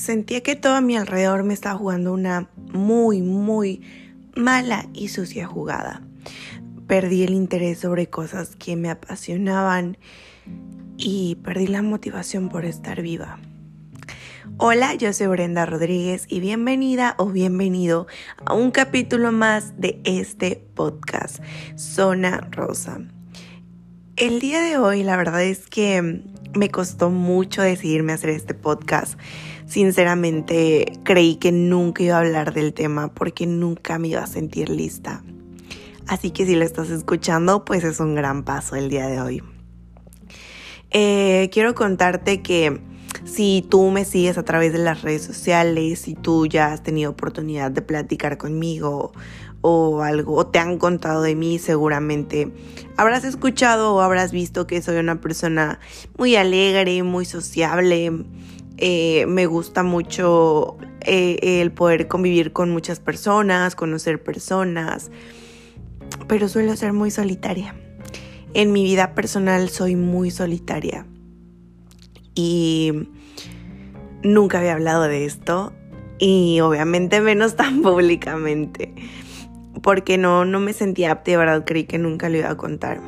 Sentía que todo a mi alrededor me estaba jugando una muy, muy mala y sucia jugada. Perdí el interés sobre cosas que me apasionaban y perdí la motivación por estar viva. Hola, yo soy Brenda Rodríguez y bienvenida o bienvenido a un capítulo más de este podcast, Zona Rosa. El día de hoy la verdad es que me costó mucho decidirme hacer este podcast Sinceramente creí que nunca iba a hablar del tema porque nunca me iba a sentir lista. Así que si lo estás escuchando, pues es un gran paso el día de hoy. Eh, quiero contarte que si tú me sigues a través de las redes sociales, si tú ya has tenido oportunidad de platicar conmigo o algo, o te han contado de mí, seguramente habrás escuchado o habrás visto que soy una persona muy alegre, muy sociable, eh, me gusta mucho eh, el poder convivir con muchas personas, conocer personas, pero suelo ser muy solitaria. En mi vida personal soy muy solitaria y nunca había hablado de esto y obviamente menos tan públicamente porque no, no me sentía apta de verdad creí que nunca lo iba a contar.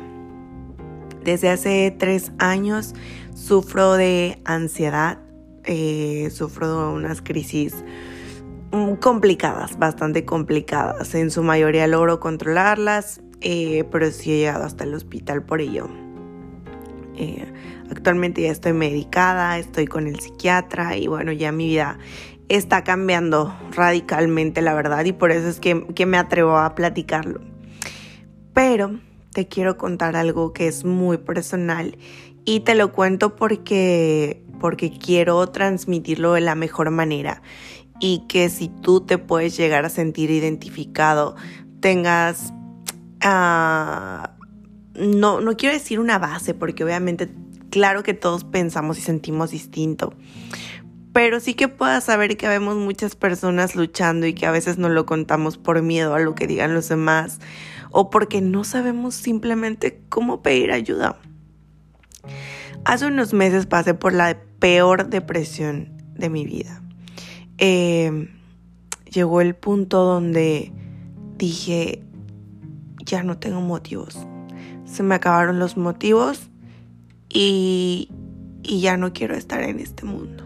Desde hace tres años sufro de ansiedad eh, sufro unas crisis mm, complicadas, bastante complicadas. En su mayoría logro controlarlas, eh, pero sí he llegado hasta el hospital por ello. Eh, actualmente ya estoy medicada, estoy con el psiquiatra y bueno, ya mi vida está cambiando radicalmente, la verdad, y por eso es que, que me atrevo a platicarlo. Pero te quiero contar algo que es muy personal y te lo cuento porque porque quiero transmitirlo de la mejor manera y que si tú te puedes llegar a sentir identificado, tengas, ah, no, no quiero decir una base, porque obviamente, claro que todos pensamos y sentimos distinto, pero sí que puedas saber que vemos muchas personas luchando y que a veces no lo contamos por miedo a lo que digan los demás o porque no sabemos simplemente cómo pedir ayuda. Hace unos meses pasé por la peor depresión de mi vida. Eh, llegó el punto donde dije, ya no tengo motivos. Se me acabaron los motivos y, y ya no quiero estar en este mundo.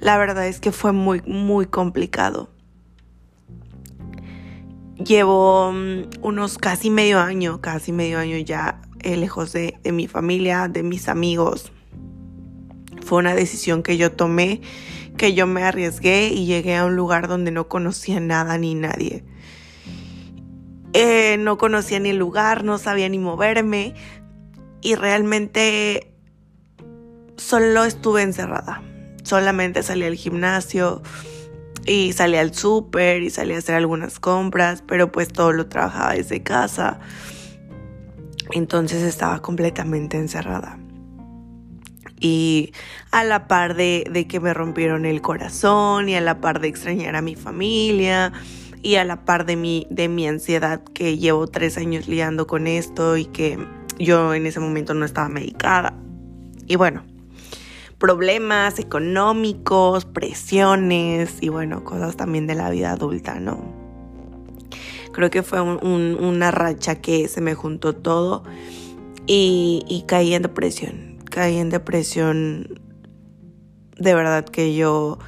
La verdad es que fue muy, muy complicado. Llevo mm, unos casi medio año, casi medio año ya eh, lejos de, mi familia, de mis amigos, fue una decisión que yo tomé, que yo me arriesgué y llegué a un lugar donde no conocía nada ni nadie. Eh, no conocía ni el lugar, no sabía ni moverme y realmente solo estuve encerrada. Solamente salí al gimnasio y salí al súper y salí a hacer algunas compras, pero pues todo lo trabajaba desde casa. Entonces estaba completamente encerrada y a la par de, que me rompieron el corazón y a la par de extrañar a mi familia y a la par de mi, de mi ansiedad que llevo tres años liando con esto y que yo en ese momento no estaba medicada. Y bueno, problemas económicos, presiones y bueno, cosas también de la vida adulta, ¿no? Creo que fue una racha que se me juntó todo y, y caí en depresión caí en depresión. De verdad que yo,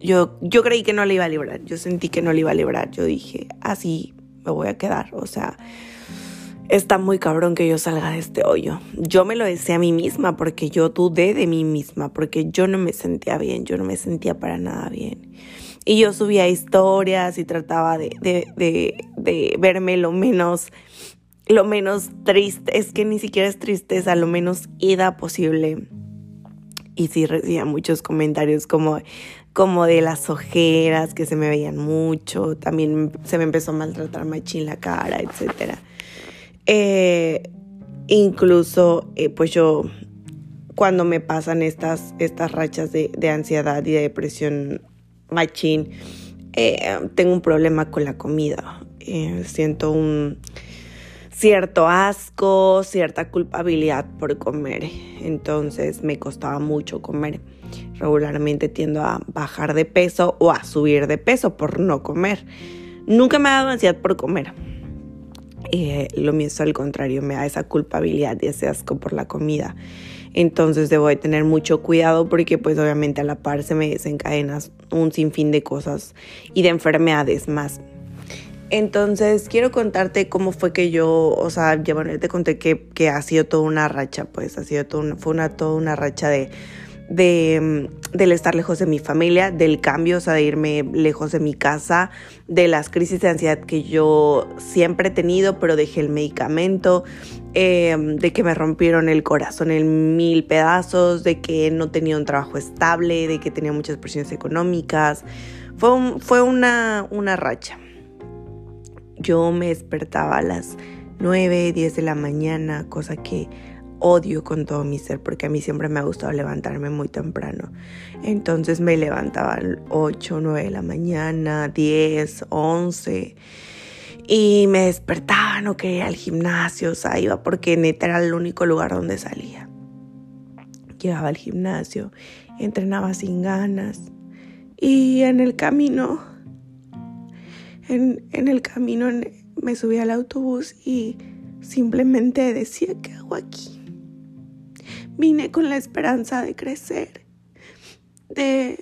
yo, yo creí que no le iba a librar. Yo sentí que no le iba a librar. Yo dije, así me voy a quedar. O sea, está muy cabrón que yo salga de este hoyo. Yo me lo decía a mí misma porque yo dudé de mí misma, porque yo no me sentía bien, yo no me sentía para nada bien. Y yo subía historias y trataba de, de, de, de verme lo menos lo menos triste, es que ni siquiera es tristeza, lo menos ida posible. Y sí recibía muchos comentarios como, como de las ojeras que se me veían mucho, también se me empezó a maltratar machín la cara, etc. Eh, incluso, eh, pues yo, cuando me pasan estas, estas rachas de, ansiedad y de depresión machín, eh, tengo un problema con la comida. siento un cierto asco, cierta culpabilidad por comer. Entonces me costaba mucho comer. Regularmente tiendo a bajar de peso o a subir de peso por no comer. Nunca me ha dado ansiedad por comer. Eh, lo mío es al contrario, me da esa culpabilidad y ese asco por la comida. Entonces debo de tener mucho cuidado porque pues obviamente a la par se me desencadena un sinfín de cosas y de enfermedades más. Entonces, quiero contarte cómo fue que yo, o sea, ya bueno, te conté que, que, ha sido toda una racha, pues ha sido una, fue una, toda una racha de, de, del estar lejos de mi familia, del cambio, o sea, de irme lejos de mi casa, de las crisis de ansiedad que yo siempre he tenido, pero dejé el medicamento, em, de que me rompieron el corazón en mil pedazos, de que no tenía un trabajo estable, de que tenía muchas presiones económicas. Fue, fue una, una racha. Yo me despertaba a las 9, 10 de la mañana, cosa que odio con todo mi ser porque a mí siempre me ha gustado levantarme muy temprano. Entonces me levantaba a 8, 9 de la mañana, 10, 11 y me despertaba, no quería ir al gimnasio, o sea, iba porque neta era el único lugar donde salía. Llegaba al gimnasio, entrenaba sin ganas y en el camino en, el camino me subí al autobús y simplemente decía, ¿qué hago aquí? Vine con la esperanza de crecer, de,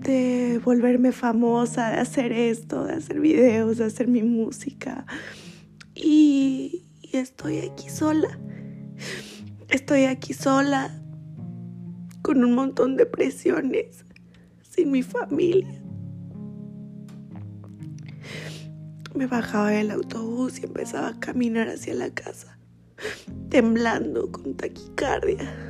de volverme famosa, de hacer esto, de hacer videos, de hacer mi música. Y, y estoy aquí sola. Estoy aquí sola con un montón de presiones, sin mi familia. Me bajaba del autobús y empezaba a caminar hacia la casa, temblando con taquicardia.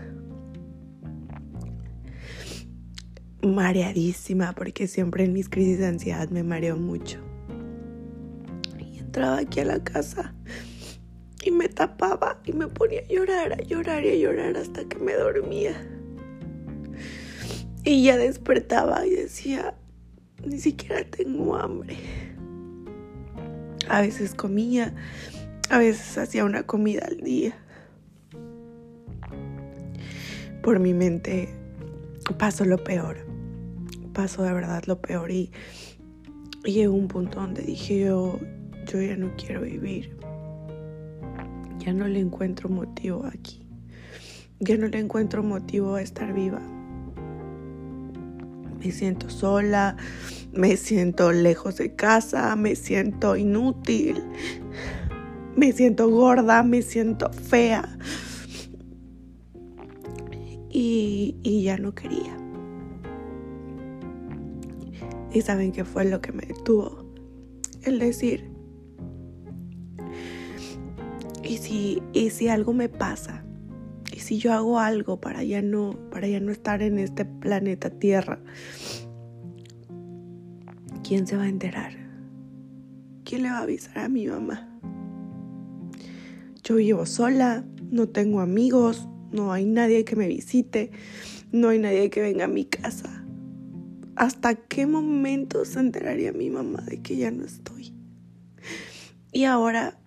Mareadísima, porque siempre en mis crisis de ansiedad me mareo mucho. Y entraba aquí a la casa y me tapaba y me ponía a llorar, a llorar y a llorar hasta que me dormía. Y ya despertaba y decía, ni siquiera tengo hambre. A veces comía, a veces hacía una comida al día. Por mi mente pasó lo peor, pasó de verdad lo peor y, llegó un punto donde dije yo, yo ya no quiero vivir, ya no le encuentro motivo aquí, ya no le encuentro motivo a estar viva. Me siento sola, me siento lejos de casa, me siento inútil, me siento gorda, me siento fea. Y, ya no quería. Y saben qué fue lo que me detuvo. El decir, ¿y si, y si algo me pasa? ¿Y si yo hago algo para ya no, para ya no estar en este planeta Tierra? ¿quién se va a enterar? ¿Quién le va a avisar a mi mamá? Yo vivo sola, no tengo amigos, no hay nadie que me visite, no hay nadie que venga a mi casa. ¿Hasta qué momento se enteraría mi mamá de que ya no estoy? Y ahora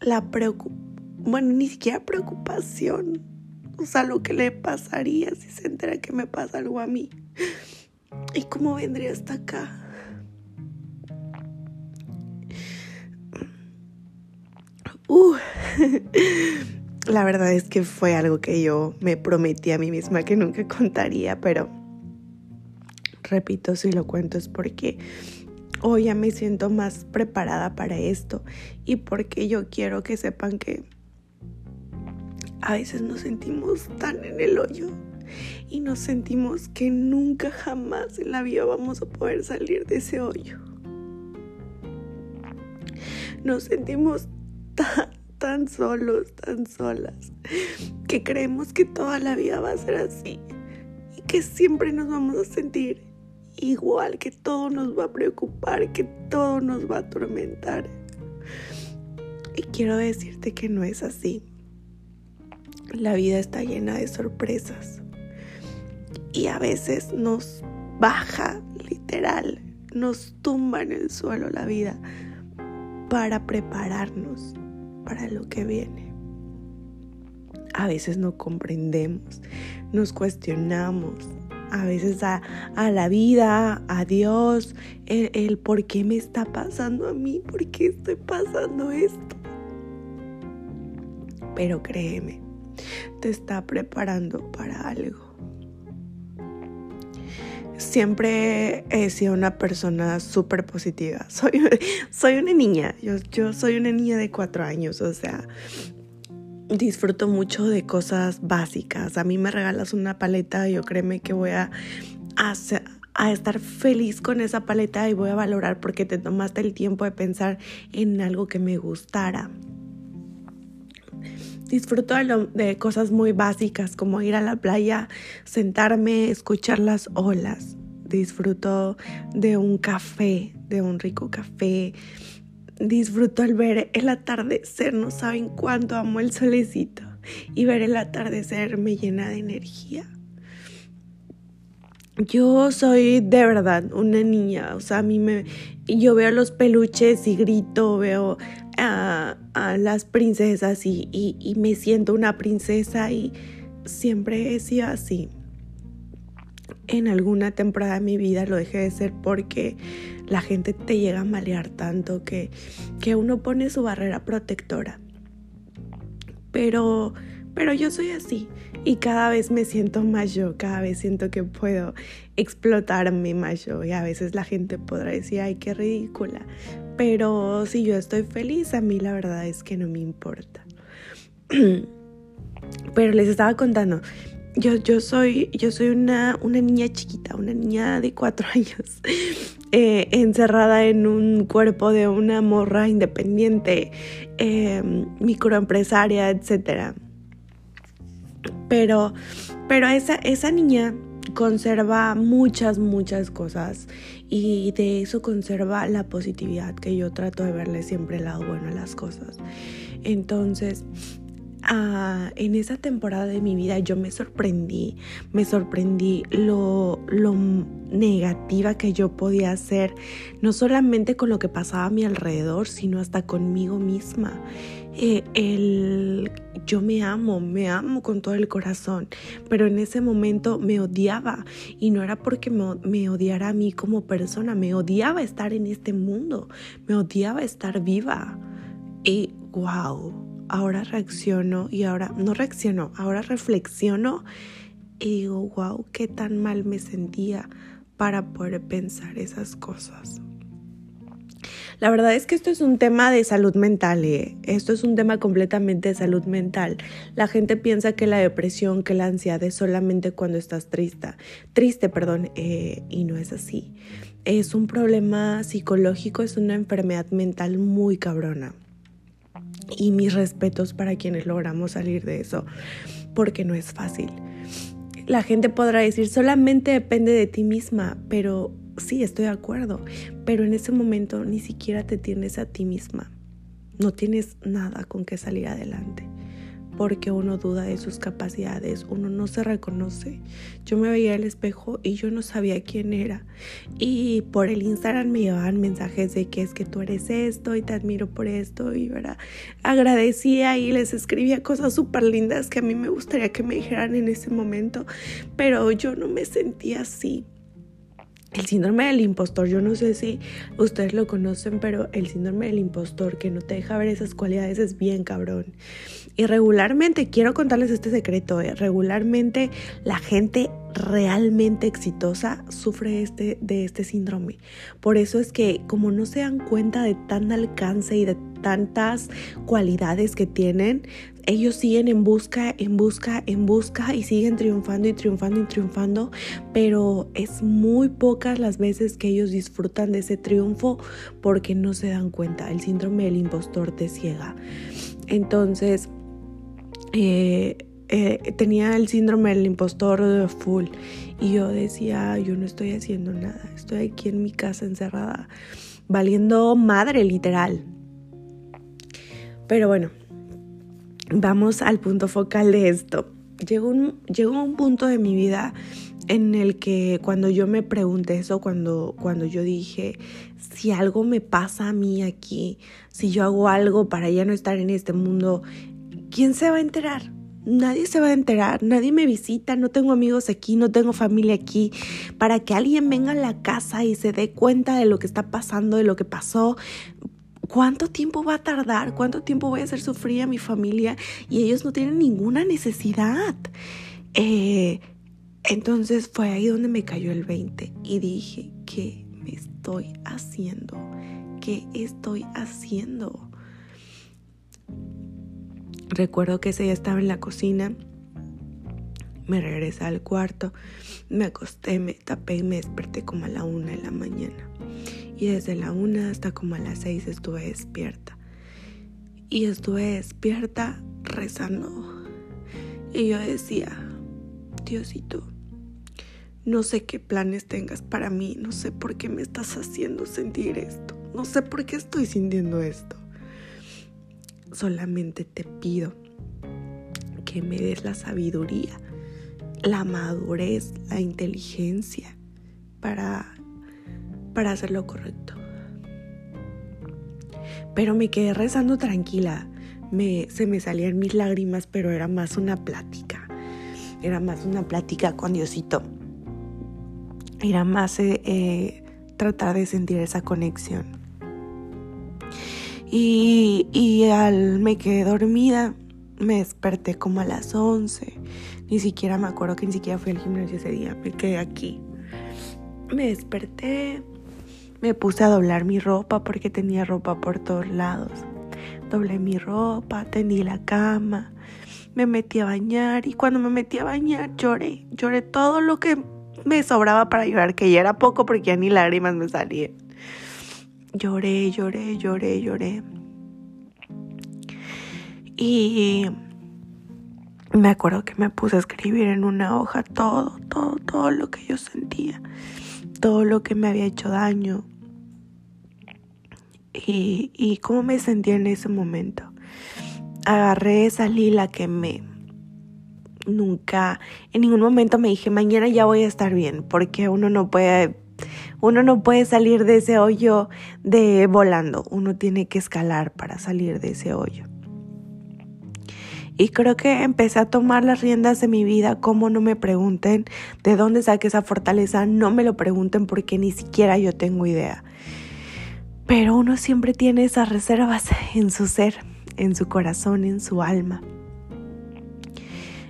la preocupación, bueno, ni siquiera preocupación, o sea, lo que le pasaría si se entera que me pasa algo a mí. ¿Y cómo vendría hasta acá? Uh. La verdad es que fue algo que yo me prometí a mí misma que nunca contaría, pero repito, si lo cuento es porque hoy ya me siento más preparada para esto y porque yo quiero que sepan que a veces nos sentimos tan en el hoyo y nos sentimos que nunca jamás en la vida vamos a poder salir de ese hoyo. Nos sentimos tan, solos, tan solas, que creemos que toda la vida va a ser así y que siempre nos vamos a sentir igual, que todo nos va a preocupar, que todo nos va a atormentar. Y quiero decirte que no es así. La vida está llena de sorpresas y a veces nos baja, literal, nos tumba en el suelo la vida para prepararnos para lo que viene. A veces no comprendemos, nos cuestionamos, a veces a, la vida, a Dios, el, el por qué me está pasando a mí, por qué estoy pasando esto. Pero créeme, te está preparando para algo siempre he sido una persona súper positiva. Soy, soy una niña, yo, yo soy una niña de cuatro años, o sea, disfruto mucho de cosas básicas. A mí me regalas una paleta, yo créeme que voy a, a estar feliz con esa paleta y voy a valorar porque te tomaste el tiempo de pensar en algo que me gustara. Disfruto de, cosas muy básicas como ir a la playa, sentarme, escuchar las olas. Disfruto de un café, de un rico café. Disfruto el ver el atardecer. No saben cuánto amo el solecito. Y ver el atardecer me llena de energía. Yo soy de verdad una niña, o sea, a mí me, yo veo los peluches y grito, veo a, las princesas y, y, me siento una princesa y siempre he sido así. En alguna temporada de mi vida lo dejé de ser porque la gente te llega a malear tanto que, que uno pone su barrera protectora. Pero, pero yo soy así y cada vez me siento más yo, cada vez siento que puedo explotarme más yo y a veces la gente podrá decir, ay, qué ridícula, pero si yo estoy feliz, a mí la verdad es que no me importa. Pero les estaba contando, yo, yo soy, yo soy una, una niña chiquita, una niña de cuatro años, eh, encerrada en un cuerpo de una morra independiente, eh, microempresaria, etc. Pero, pero esa, esa niña conserva muchas, muchas cosas y de eso conserva la positividad que yo trato de verle siempre el lado bueno a las cosas. Entonces, ah, en esa temporada de mi vida yo me sorprendí, me sorprendí lo, lo negativa que yo podía ser, no solamente con lo que pasaba a mi alrededor, sino hasta conmigo misma. Eh, el, yo me amo, me amo con todo el corazón, pero en ese momento me odiaba y no era porque me, me odiara a mí como persona, me odiaba estar en este mundo, me odiaba estar viva. Y wow, ahora reacciono y ahora no reacciono, ahora reflexiono y digo, wow, qué tan mal me sentía para poder pensar esas cosas. La verdad es que esto es un tema de salud mental, ¿eh? esto es un tema completamente de salud mental. La gente piensa que la depresión, que la ansiedad es solamente cuando estás triste, triste, perdón, eh, y no es así. Es un problema psicológico, es una enfermedad mental muy cabrona. Y mis respetos para quienes logramos salir de eso, porque no es fácil. La gente podrá decir, solamente depende de ti misma, pero sí, estoy de acuerdo, pero en ese momento ni siquiera te tienes a ti misma. No tienes nada con que salir adelante porque uno duda de sus capacidades, uno no se reconoce. Yo me veía al espejo y yo no sabía quién era. Y por el Instagram me llevaban mensajes de que es que tú eres esto y te admiro por esto y ¿verdad? agradecía y les escribía cosas súper lindas que a mí me gustaría que me dijeran en ese momento, pero yo no me sentía así. El síndrome del impostor, yo no sé si ustedes lo conocen, pero el síndrome del impostor que no te deja ver esas cualidades es bien cabrón. Y regularmente, quiero contarles este secreto, eh, regularmente la gente realmente exitosa sufre este, de este síndrome. Por eso es que como no se dan cuenta de tan alcance y de tantas cualidades que tienen, ellos siguen en busca, en busca, en busca y siguen triunfando y triunfando y triunfando, pero es muy pocas las veces que ellos disfrutan de ese triunfo porque no se dan cuenta. El síndrome del impostor te ciega. Entonces, eh, eh, tenía el síndrome del impostor full y yo decía, yo no estoy haciendo nada, estoy aquí en mi casa encerrada, valiendo madre literal. Pero bueno, vamos al punto focal de esto. Llegó un, llegó un punto de mi vida en el que cuando yo me pregunté eso, cuando, cuando yo dije, si algo me pasa a mí aquí, si yo hago algo para ya no estar en este mundo, ¿quién se va a enterar? Nadie se va a enterar, nadie me visita, no tengo amigos aquí, no tengo familia aquí, para que alguien venga a la casa y se dé cuenta de lo que está pasando, de lo que pasó. ¿Cuánto tiempo va a tardar? ¿Cuánto tiempo voy a hacer sufrir a mi familia? Y ellos no tienen ninguna necesidad. Eh, entonces fue ahí donde me cayó el 20 y dije, ¿qué me estoy haciendo? ¿Qué estoy haciendo? Recuerdo que ese día estaba en la cocina, me regresé al cuarto, me acosté, me tapé y me desperté como a la una de la mañana. Y desde la una hasta como a las seis estuve despierta. Y estuve despierta rezando. Y yo decía, Diosito, no sé qué planes tengas para mí, no sé por qué me estás haciendo sentir esto, no sé por qué estoy sintiendo esto. Solamente te pido que me des la sabiduría, la madurez, la inteligencia para, para hacer lo correcto. Pero me quedé rezando tranquila. Me, se me salían mis lágrimas, pero era más una plática era más una plática con Diosito, era más eh, eh, tratar de sentir esa conexión. Y, al me quedé dormida, me desperté como a las 11. Ni siquiera me acuerdo que ni siquiera fui al gimnasio ese día, me quedé aquí. Me desperté, me puse a doblar mi ropa porque tenía ropa por todos lados. Doblé mi ropa, tendí la cama, me metí a bañar y cuando me metí a bañar lloré, lloré todo lo que me sobraba para llorar, que ya era poco porque ya ni lágrimas me salían. Lloré, lloré, lloré, lloré. Y me acuerdo que me puse a escribir en una hoja todo, todo, todo lo que yo sentía, todo lo que me había hecho daño y, y cómo me sentía en ese momento agarré esa lila que me nunca en ningún momento me dije mañana ya voy a estar bien porque uno no puede uno no puede salir de ese hoyo de volando uno tiene que escalar para salir de ese hoyo y creo que empecé a tomar las riendas de mi vida, como no me pregunten de dónde saqué esa fortaleza, no me lo pregunten porque ni siquiera yo tengo idea. Pero uno siempre tiene esas reservas en su ser en su corazón, en su alma.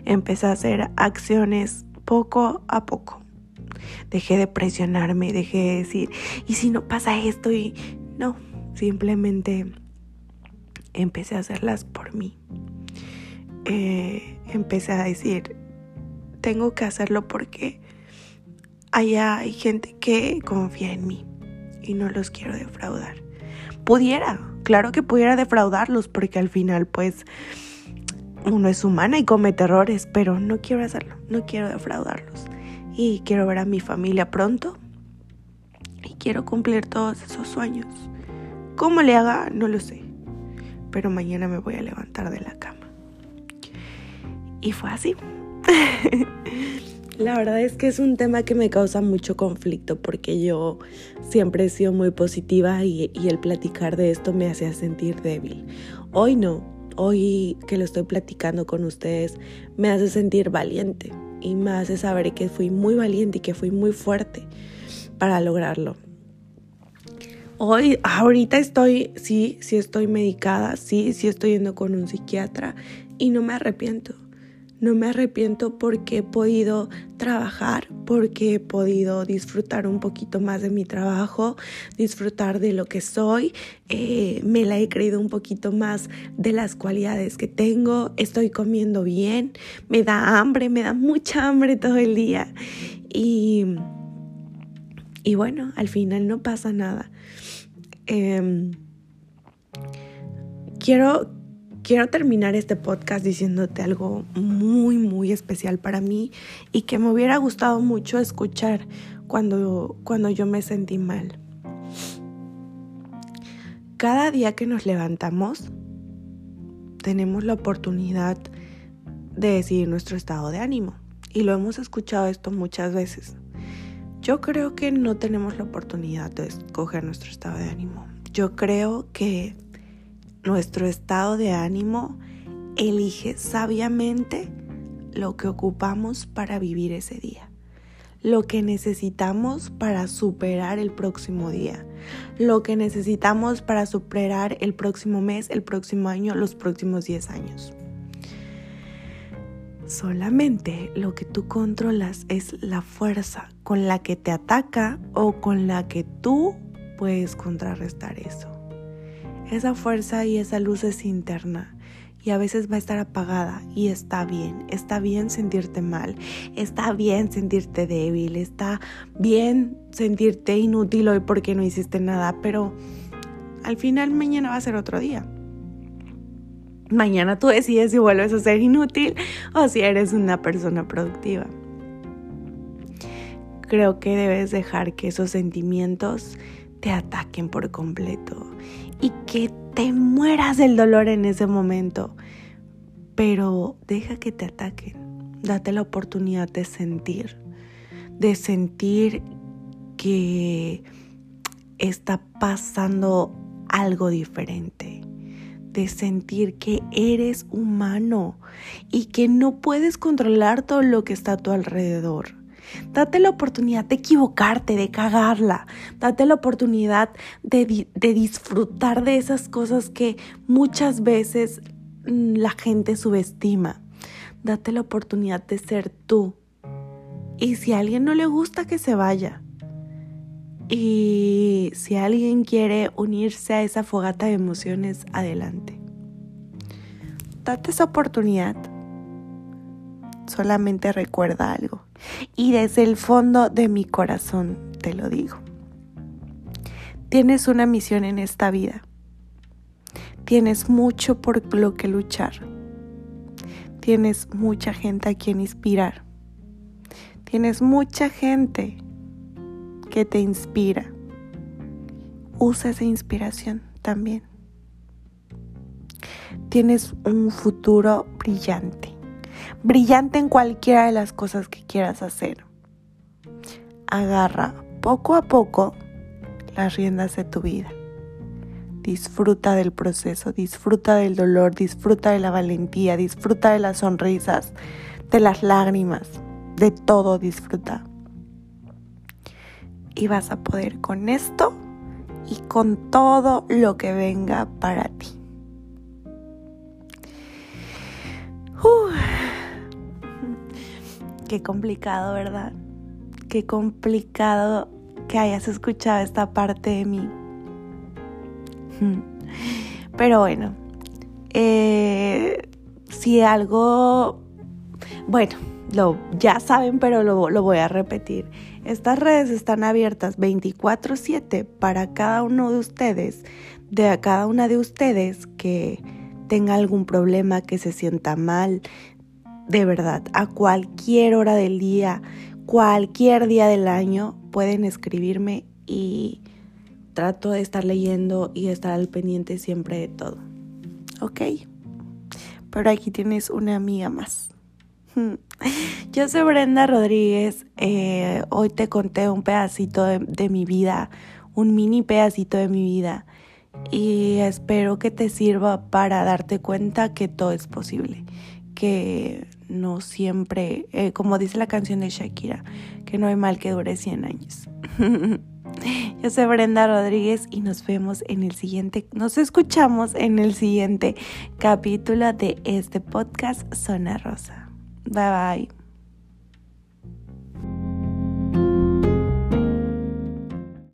Empecé a hacer acciones poco a poco. Dejé de presionarme, dejé de decir, ¿y si no pasa esto? Y no, simplemente empecé a hacerlas por mí. Eh, empecé a decir, tengo que hacerlo porque allá hay gente que confía en mí y no los quiero defraudar. Pudiera, claro que pudiera defraudarlos porque al final pues uno es humana y comete errores, pero no quiero hacerlo, no quiero defraudarlos. Y quiero ver a mi familia pronto y quiero cumplir todos esos sueños. ¿Cómo le haga? No lo sé, pero mañana me voy a levantar de la cama. Y fue así. La verdad es que es un tema que me causa mucho conflicto porque yo siempre he sido muy positiva y, el platicar de esto me hacía sentir débil. Hoy no, hoy que lo estoy platicando con ustedes me hace sentir valiente y me hace saber que fui muy valiente y que fui muy fuerte para lograrlo. Hoy, ahorita estoy, sí, sí estoy medicada, sí, sí estoy yendo con un psiquiatra y no me arrepiento. No me arrepiento porque he podido trabajar, porque he podido disfrutar un poquito más de mi trabajo, disfrutar de lo que soy, eh, me la he creído un poquito más de las cualidades que tengo, estoy comiendo bien, me da hambre, me da mucha hambre todo el día. Y, y bueno, al final no pasa nada. Em, quiero quiero terminar este podcast diciéndote algo muy, muy especial para mí y que me hubiera gustado mucho escuchar cuando, cuando yo me sentí mal. Cada día que nos levantamos, tenemos la oportunidad de decidir nuestro estado de ánimo. y lo hemos escuchado esto muchas veces. Yo creo que no tenemos la oportunidad de escoger nuestro estado de ánimo. Yo creo que nuestro estado de ánimo elige sabiamente lo que ocupamos para vivir ese día lo que necesitamos para superar el próximo día, lo que necesitamos para superar el próximo mes, el próximo año, los próximos 10 años. Solamente lo que tú controlas es la fuerza con la que te ataca o con la que tú puedes contrarrestar eso. Esa fuerza y esa luz es interna. Y a veces va a estar apagada y está bien, está bien sentirte mal, está bien sentirte débil, está bien sentirte inútil hoy porque no hiciste nada, pero al final mañana va a ser otro día. Mañana tú decides si vuelves a ser inútil o si eres una persona productiva. Creo que debes dejar que esos sentimientos te ataquen por completo y que te mueras del dolor en ese momento. Pero deja que te ataquen. Date la oportunidad de sentir, de sentir que está pasando algo diferente, de sentir que eres humano y que no puedes controlar todo lo que está a tu alrededor Date la oportunidad de equivocarte, de cagarla. Date la oportunidad de, disfrutar de esas cosas que muchas veces mm, la gente subestima. Date la oportunidad de ser tú. Y si a alguien no le gusta, que se vaya. Y si alguien quiere unirse a esa fogata de emociones, adelante. Date esa oportunidad. Solamente recuerda algo. Y desde el fondo de mi corazón te lo digo. Tienes una misión en esta vida. Tienes mucho por lo que luchar. Tienes mucha gente a quien inspirar. Tienes mucha gente que te inspira. Usa esa inspiración también. Tienes un futuro brillante brillante en cualquiera de las cosas que quieras hacer. Agarra poco a poco las riendas de tu vida. Disfruta del proceso, disfruta del dolor, disfruta de la valentía, disfruta de las sonrisas, de las lágrimas, de todo disfruta. Y vas a poder con esto y con todo lo que venga para ti. Qué complicado, ¿verdad? Qué complicado que hayas escuchado esta parte de mí. Pero bueno, eh, si algo, bueno, lo, ya saben, pero lo, lo voy a repetir. Estas redes están abiertas 24/7 para cada uno de ustedes, de cada una de ustedes que tenga algún problema, que se sienta mal, de verdad, a cualquier hora del día, cualquier día del año, pueden escribirme y trato de estar leyendo y estar al pendiente siempre de todo. ¿Ok? Pero aquí tienes una amiga más. Yo soy Brenda Rodríguez. Eh, hoy te conté un pedacito de mi vida, un mini pedacito de mi vida. Y espero que te sirva para darte cuenta que todo es posible. Que no siempre, eh, como dice la canción de Shakira, que no hay mal que dure 100 años. Yo soy Brenda Rodríguez y nos vemos en el siguiente, nos escuchamos en el siguiente capítulo de este podcast Zona Rosa. Bye bye.